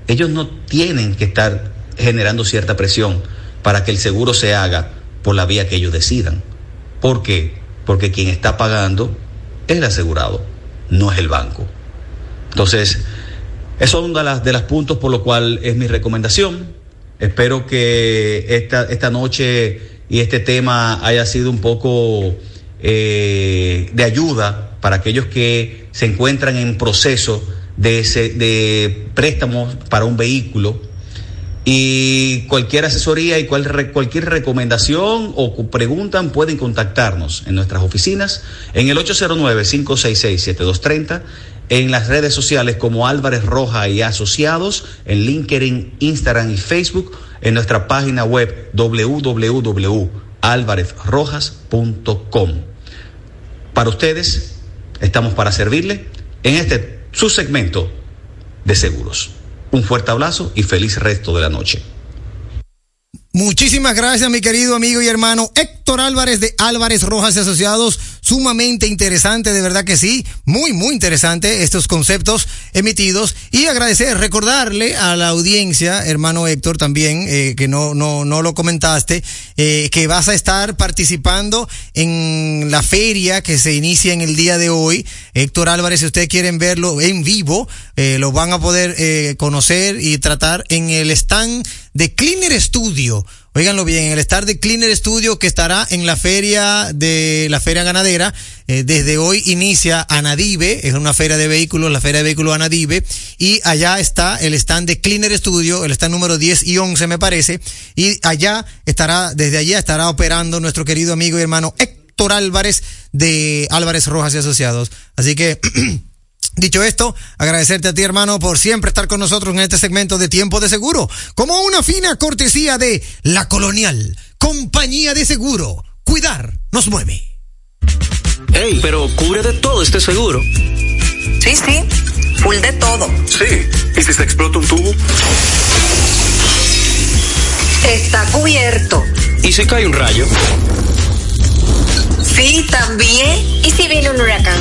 Ellos no tienen que estar generando cierta presión para que el seguro se haga por la vía que ellos decidan. ¿Por qué? Porque quien está pagando es el asegurado, no es el banco. Entonces, eso es uno de las, de los puntos por lo cual es mi recomendación. Espero que esta, esta noche y este tema haya sido un poco eh, de ayuda para aquellos que se encuentran en proceso de, de préstamos para un vehículo Y cualquier asesoría y cual, cualquier recomendación o preguntan pueden contactarnos en nuestras oficinas en el 809-566-7230, en las redes sociales como Álvarez Roja y Asociados, en LinkedIn, Instagram y Facebook, en nuestra página web www.alvarezrojas.com. Para ustedes, estamos para servirle en este su segmento de seguros. Un fuerte abrazo y feliz resto de la noche. Muchísimas gracias, mi querido amigo y hermano Héctor Álvarez de Álvarez Rojas y Asociados. Sumamente interesante, de verdad que sí. Muy, muy interesante estos conceptos emitidos. Y agradecer, recordarle a la audiencia, hermano Héctor, también, eh, que no, no, no lo comentaste, eh, que vas a estar participando en la feria que se inicia en el día de hoy. Héctor Álvarez, si ustedes quieren verlo en vivo, eh, lo van a poder conocer y tratar en el stand de Cleaner Studio. Óiganlo bien, el estar de Cleaner Studio que estará en la feria de la feria ganadera. Eh, desde hoy inicia Anadive, es una feria de vehículos, la feria de vehículos Anadive, y allá está el stand de Cleaner Studio, el stand número 10 y 11 me parece, y allá estará, desde allá estará operando nuestro querido amigo y hermano Héctor Álvarez de Álvarez Rojas y Asociados. Así que Dicho esto, agradecerte a ti, hermano, por siempre estar con nosotros en este segmento de Tiempo de Seguro, como una fina cortesía de La Colonial, compañía de seguro. Cuidar nos mueve. Ey, pero cubre de todo este seguro. Sí, sí, full de todo. Sí, ¿y si se explota un tubo? Está cubierto. ¿Y si cae un rayo? Sí, también. ¿Y si viene un huracán?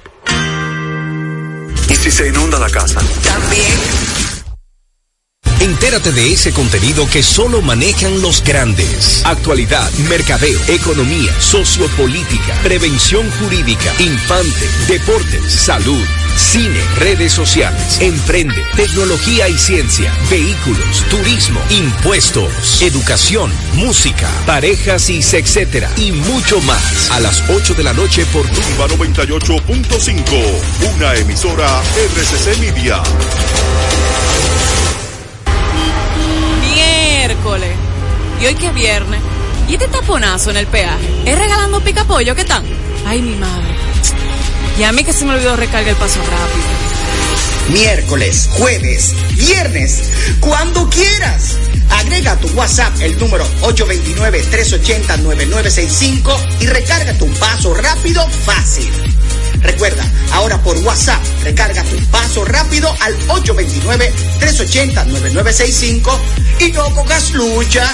¿Y si se inunda la casa? También. Entérate de ese contenido que solo manejan los grandes. Actualidad, mercadeo, economía, sociopolítica, prevención jurídica, infante, deportes, salud, cine, redes sociales, emprende, tecnología y ciencia, vehículos, turismo, impuestos, educación, música, parejas y etcétera y mucho más. A las 8 de la noche por Tumba 98.5, una emisora RCC Media. Miércoles. Y hoy que es viernes. ¿Y este taponazo en el peaje? ¿Es regalando pica pollo qué tal? Ay, mi madre. Y a mí que se me olvidó recargar el paso rápido. Miércoles, jueves, viernes, cuando quieras. Agrega a tu WhatsApp el número 829-380-9965 y recarga tu paso rápido fácil. Recuerda, ahora por WhatsApp, recarga tu paso rápido al 829-380-9965 y no cojas lucha.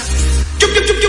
Chup, chup, chup.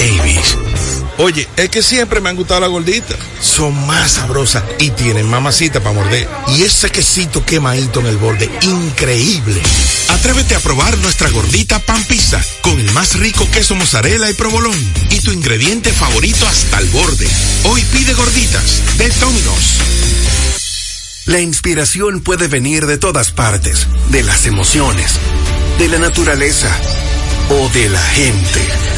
Avis. Oye, es que siempre me han gustado las gorditas. Son más sabrosas y tienen mamacita para morder. Y ese quesito quemadito en el borde, increíble. Atrévete a probar nuestra gordita pan pizza con el más rico queso mozzarella y provolón y tu ingrediente favorito hasta el borde. Hoy pide gorditas de Domino's. La inspiración puede venir de todas partes, de las emociones, de la naturaleza o de la gente.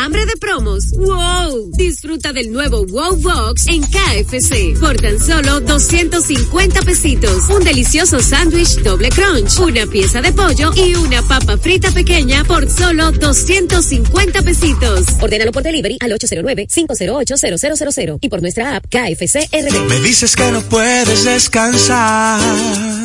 ¿Hambre de promos? ¡Wow! Disfruta del nuevo Wow Box en KFC por tan solo 250 pesitos. Un delicioso sándwich doble crunch, una pieza de pollo y una papa frita pequeña por solo 250 pesitos. Ordénalo por delivery al 809-508-0000 y por nuestra app KFC RD. Me dices que no puedes descansar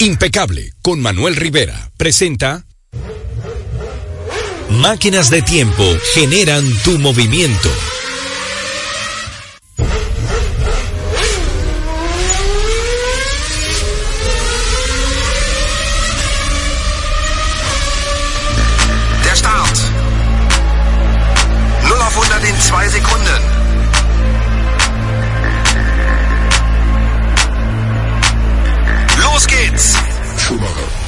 Impecable con Manuel Rivera presenta Máquinas de tiempo generan tu movimiento. Los geht's.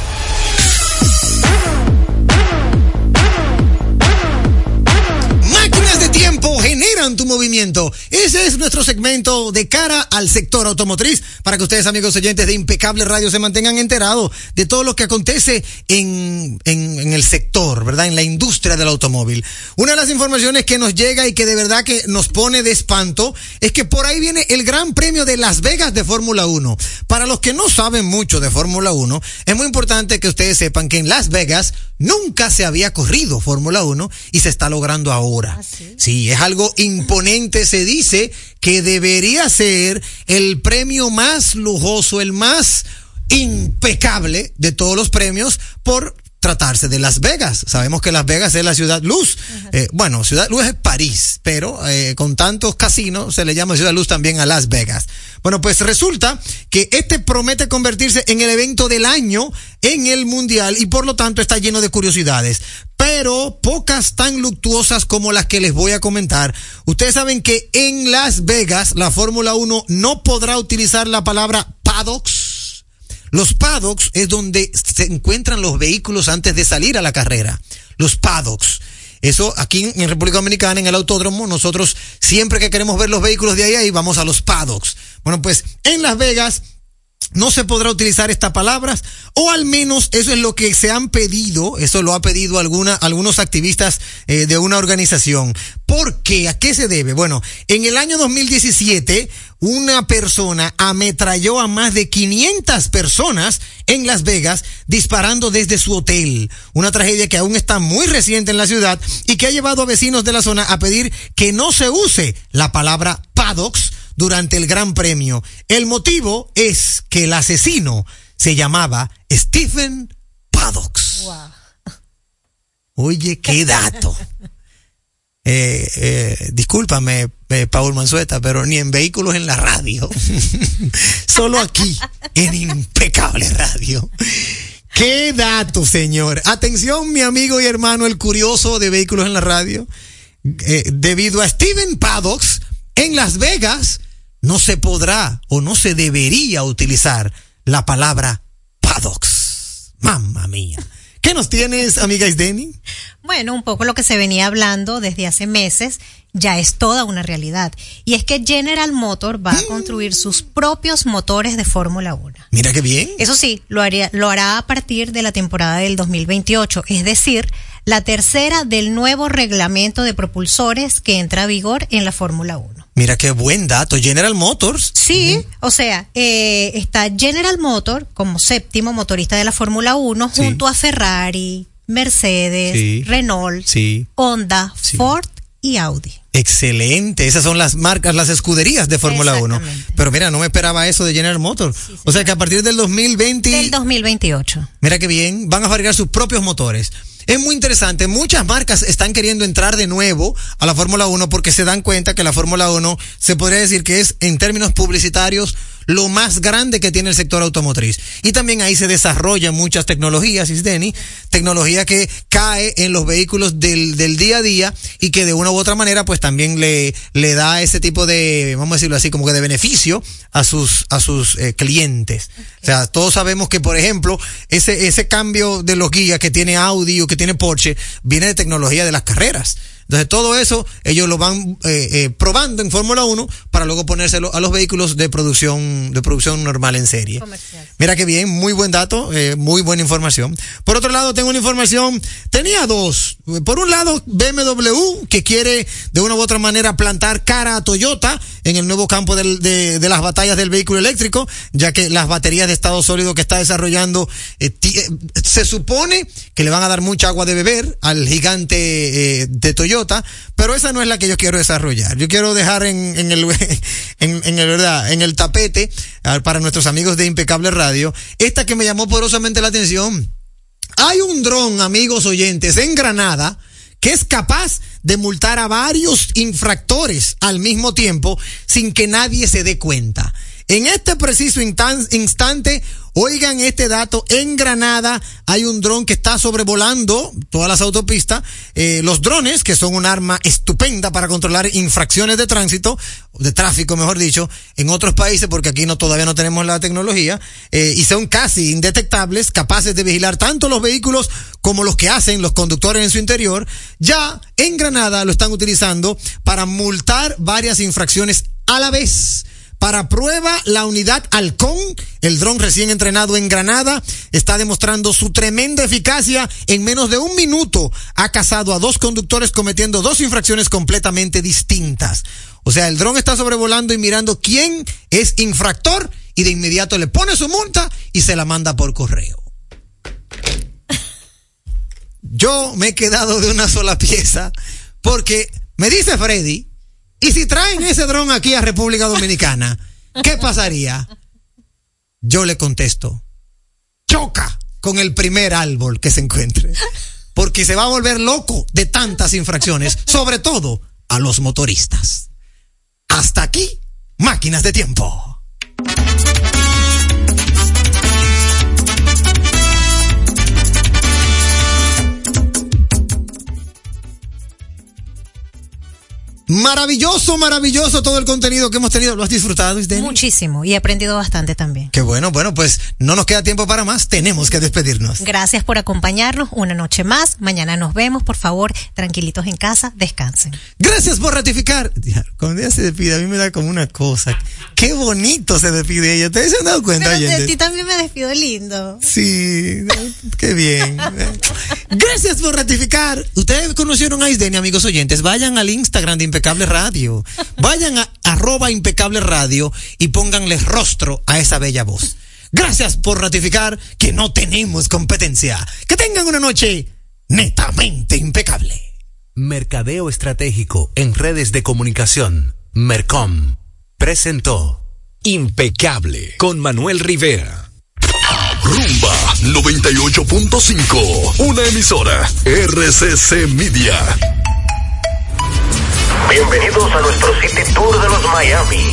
Tu movimiento. Ese es nuestro segmento de cara al sector automotriz para que ustedes, amigos oyentes de Impecable Radio, se mantengan enterados de todo lo que acontece en, en, en el sector, ¿verdad? En la industria del automóvil. Una de las informaciones que nos llega y que de verdad que nos pone de espanto es que por ahí viene el Gran Premio de Las Vegas de Fórmula 1. Para los que no saben mucho de Fórmula 1, es muy importante que ustedes sepan que en Las Vegas nunca se había corrido Fórmula 1 y se está logrando ahora. sí, es algo imponente, se dice que debería ser el premio más lujoso, el más impecable de todos los premios por tratarse de Las Vegas. Sabemos que Las Vegas es la ciudad luz. Eh, bueno, ciudad luz es París, pero eh, con tantos casinos se le llama ciudad luz también a Las Vegas. Bueno, pues resulta que este promete convertirse en el evento del año en el mundial y por lo tanto está lleno de curiosidades. Pero pocas tan luctuosas como las que les voy a comentar. Ustedes saben que en Las Vegas la Fórmula 1 no podrá utilizar la palabra paddocks los paddocks es donde se encuentran los vehículos antes de salir a la carrera. Los paddocks. Eso aquí en República Dominicana, en el autódromo, nosotros siempre que queremos ver los vehículos de ahí, ahí vamos a los paddocks. Bueno, pues en Las Vegas no se podrá utilizar estas palabras, o al menos eso es lo que se han pedido, eso lo ha pedido alguna, algunos activistas eh, de una organización. ¿Por qué? ¿A qué se debe? Bueno, en el año 2017, una persona ametralló a más de 500 personas en Las Vegas disparando desde su hotel. Una tragedia que aún está muy reciente en la ciudad y que ha llevado a vecinos de la zona a pedir que no se use la palabra paddocks durante el Gran Premio. El motivo es que el asesino se llamaba Stephen Paddocks. Oye, qué dato. Eh, eh, discúlpame, eh, Paul Manzueta, pero ni en vehículos en la radio. Solo aquí, en Impecable Radio. Qué dato, señor. Atención, mi amigo y hermano, el curioso de vehículos en la radio. Eh, debido a Steven Paddocks, en Las Vegas no se podrá o no se debería utilizar la palabra paddocks. Mamma mía. ¿Qué nos tienes, amiga Isdeni? Bueno, un poco lo que se venía hablando desde hace meses ya es toda una realidad. Y es que General Motor va a construir sus propios motores de Fórmula 1. Mira qué bien. Eso sí, lo, haría, lo hará a partir de la temporada del 2028, es decir, la tercera del nuevo reglamento de propulsores que entra a vigor en la Fórmula 1. Mira qué buen dato, General Motors. Sí, uh -huh. o sea, eh, está General Motor como séptimo motorista de la Fórmula 1 sí. junto a Ferrari, Mercedes, sí. Renault, sí. Honda, Ford y Audi. Excelente, esas son las marcas, las escuderías de Fórmula 1. Pero mira, no me esperaba eso de General Motors. Sí, o sea que a partir del 2020... Del 2028. Mira qué bien, van a fabricar sus propios motores. Es muy interesante. Muchas marcas están queriendo entrar de nuevo a la Fórmula 1 porque se dan cuenta que la Fórmula 1 se podría decir que es en términos publicitarios lo más grande que tiene el sector automotriz. Y también ahí se desarrollan muchas tecnologías, Isdeni, tecnología que cae en los vehículos del, del día a día y que de una u otra manera pues también le, le da ese tipo de, vamos a decirlo así, como que de beneficio a sus, a sus eh, clientes. O sea, todos sabemos que, por ejemplo, ese, ese cambio de los guías que tiene Audi o que tiene Porsche viene de tecnología de las carreras. Entonces todo eso ellos lo van eh, eh, probando en Fórmula 1 para luego ponérselo a los vehículos de producción de producción normal en serie. Comercial. Mira que bien, muy buen dato, eh, muy buena información. Por otro lado, tengo una información, tenía dos. Por un lado, BMW, que quiere de una u otra manera plantar cara a Toyota en el nuevo campo del- de, de las batallas del vehículo eléctrico, ya que las baterías de estado sólido que está desarrollando, eh, se supone que le van a dar mucha agua de beber al gigante de Toyota, pero esa no es la que yo quiero desarrollar. Yo quiero dejar en, el, en, el, ¿verdad? en el tapete ah, para nuestros amigos de Impecable Radio, esta que me llamó poderosamente la atención. Hay un dron, amigos oyentes, en Granada que es capaz de multar a varios infractores al mismo tiempo sin que nadie se dé cuenta. En este preciso instan- instante, oigan este dato, en Granada hay un dron que está sobrevolando todas las autopistas. Eh, los drones, que son un arma estupenda para controlar infracciones de tránsito, de tráfico, mejor dicho, en otros países, porque aquí no todavía no tenemos la tecnología, eh, y son casi indetectables, capaces de vigilar tanto los vehículos como los que hacen los conductores en su interior. Ya en Granada lo están utilizando para multar varias infracciones a la vez. Para prueba, la unidad Halcón, el dron recién entrenado en Granada, está demostrando su tremenda eficacia. En menos de un minuto ha cazado a dos conductores cometiendo dos infracciones completamente distintas. O sea, el dron está sobrevolando y mirando quién es infractor y de inmediato le pone su multa y se la manda por correo. Yo me he quedado de una sola pieza porque me dice Freddy, ¿y si traen ese dron aquí a República Dominicana? ¿Qué pasaría? Yo le contesto, choca con el primer árbol que se encuentre, porque se va a volver loco de tantas infracciones, sobre todo a los motoristas. Hasta aquí, máquinas de tiempo. Maravilloso, maravilloso todo el contenido que hemos tenido. ¿Lo has disfrutado, Isdeni? Muchísimo y he aprendido bastante también. Qué bueno, bueno, pues no nos queda tiempo para más. Tenemos que despedirnos. Gracias por acompañarnos una noche más. Mañana nos vemos. Por favor, tranquilitos en casa, descansen. Gracias por ratificar. Cuando ella se despide, a mí me da como una cosa. Qué bonito se despide ella. ¿Ustedes se han dado cuenta, Pero de ti también me despido lindo. Sí, qué bien. Gracias por ratificar. Ustedes conocieron a Isdeni, amigos oyentes. Vayan al Instagram de Impecable Radio. Vayan a arroba Impecable Radio y pónganle rostro a esa bella voz. Gracias por ratificar que no tenemos competencia. Que tengan una noche netamente impecable. Mercadeo Estratégico en redes de comunicación. Mercom. Presentó Impecable con Manuel Rivera. Rumba 98.5, una emisora RCC Media. Bienvenidos a nuestro City Tour de los Miami.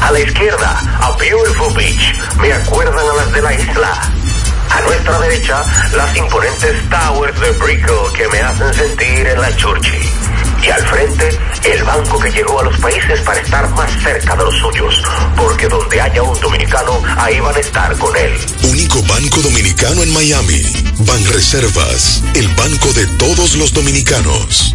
A la izquierda, a Beautiful Beach. Me acuerdan a las de la isla. A nuestra derecha, las imponentes towers de Brickell que me hacen sentir en la Churchill. Y al frente, el banco que llegó a los países para estar más cerca de los suyos. Porque donde haya un dominicano, ahí van a estar con él. Único banco dominicano en Miami. Banreservas, el banco de todos los dominicanos.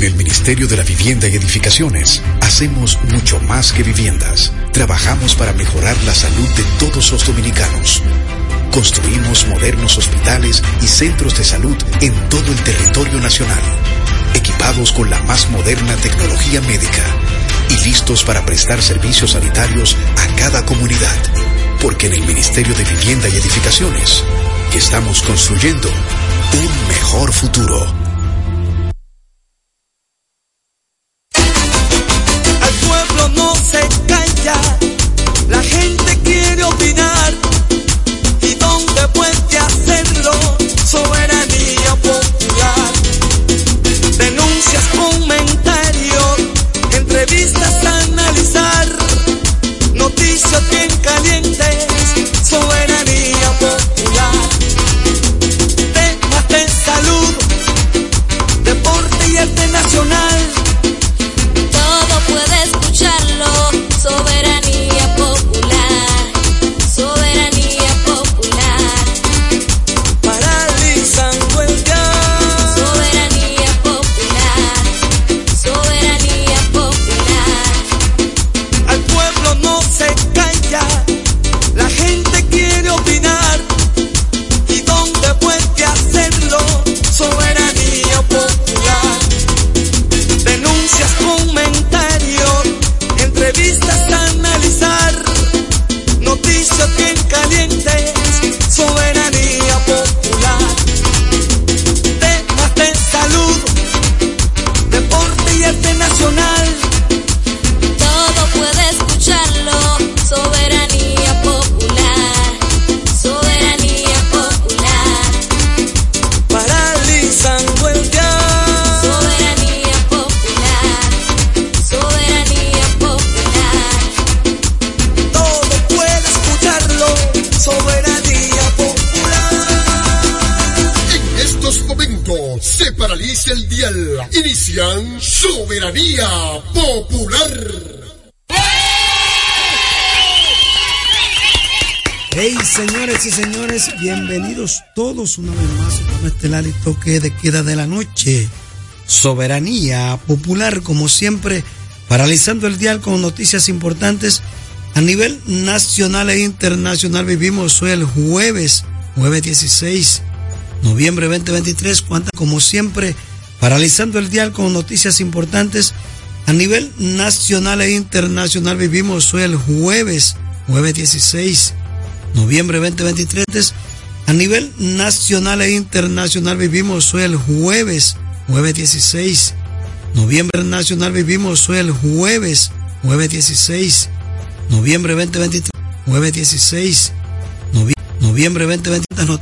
En el Ministerio de la Vivienda y Edificaciones hacemos mucho más que viviendas. Trabajamos para mejorar la salud de todos los dominicanos. Construimos modernos hospitales y centros de salud en todo el territorio nacional, equipados con la más moderna tecnología médica y listos para prestar servicios sanitarios a cada comunidad. Porque en el Ministerio de Vivienda y Edificaciones estamos construyendo un mejor futuro. Se calla, la gente quiere opinar. ¿Y dónde puede hacerlo? Soberanía popular. Denuncias, comentarios, entrevistas a analizar. Noticias bien calientes, soberanía popular. Una vez más a estelar y toque de queda de la noche. Soberanía popular, como siempre, paralizando el dial con noticias importantes a nivel nacional e internacional. Vivimos hoy el jueves, jueves 16, noviembre 2023, cuenta como siempre, paralizando el dial con noticias importantes a nivel nacional e internacional. Vivimos hoy el jueves, jueves 16 noviembre 2023. A nivel nacional e internacional vivimos hoy el jueves, jueves 16. Noviembre nacional vivimos hoy el jueves, jueves 16. Noviembre 2023, jueves 16. Noviembre 2023.